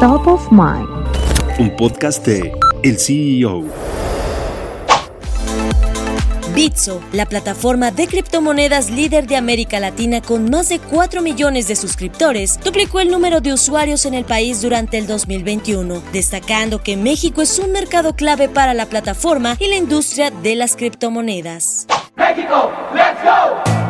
Top of Mind. Un podcast de El CEO. Bitso, la plataforma de criptomonedas líder de América Latina con más de 4 millones de suscriptores, duplicó el número de usuarios en el país durante el 2021, destacando que México es un mercado clave para la plataforma y la industria de las criptomonedas. México, let's go.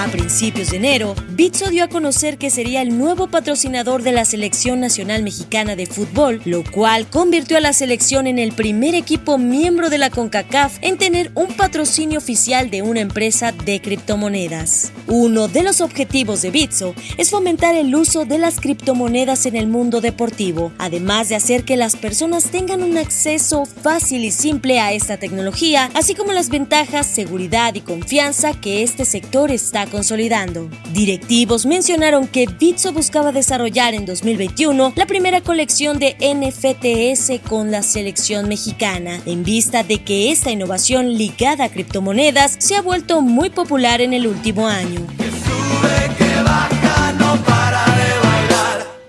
A principios de enero, Bitso dio a conocer que sería el nuevo patrocinador de la Selección Nacional Mexicana de Fútbol, lo cual convirtió a la selección en el primer equipo miembro de la CONCACAF en tener un patrocinio oficial de una empresa de criptomonedas. Uno de los objetivos de Bitso es fomentar el uso de las criptomonedas en el mundo deportivo, además de hacer que las personas tengan un acceso fácil y simple a esta tecnología, así como las ventajas, seguridad y confianza que este sector está consolidando. Directivos mencionaron que Bitso buscaba desarrollar en 2021 la primera colección de NFTs con la selección mexicana, en vista de que esta innovación ligada a criptomonedas se ha vuelto muy popular en el último año.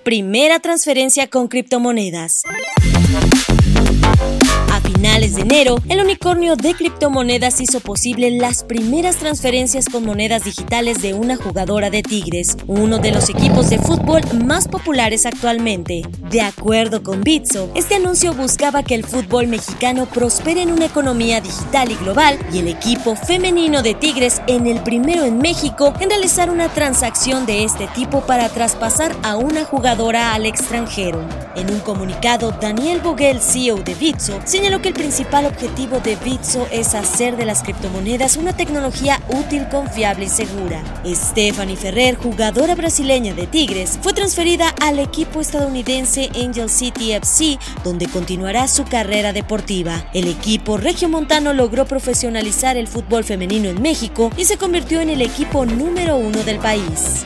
Primera transferencia con criptomonedas finales de enero, el unicornio de criptomonedas hizo posible las primeras transferencias con monedas digitales de una jugadora de Tigres, uno de los equipos de fútbol más populares actualmente. De acuerdo con Bitso, este anuncio buscaba que el fútbol mexicano prospere en una economía digital y global y el equipo femenino de Tigres en el primero en México en realizar una transacción de este tipo para traspasar a una jugadora al extranjero. En un comunicado, Daniel Boguel, CEO de Bitso, señaló que el principal objetivo de Bitso es hacer de las criptomonedas una tecnología útil, confiable y segura. Stephanie Ferrer, jugadora brasileña de Tigres, fue transferida al equipo estadounidense Angel City FC, donde continuará su carrera deportiva. El equipo regiomontano logró profesionalizar el fútbol femenino en México y se convirtió en el equipo número uno del país.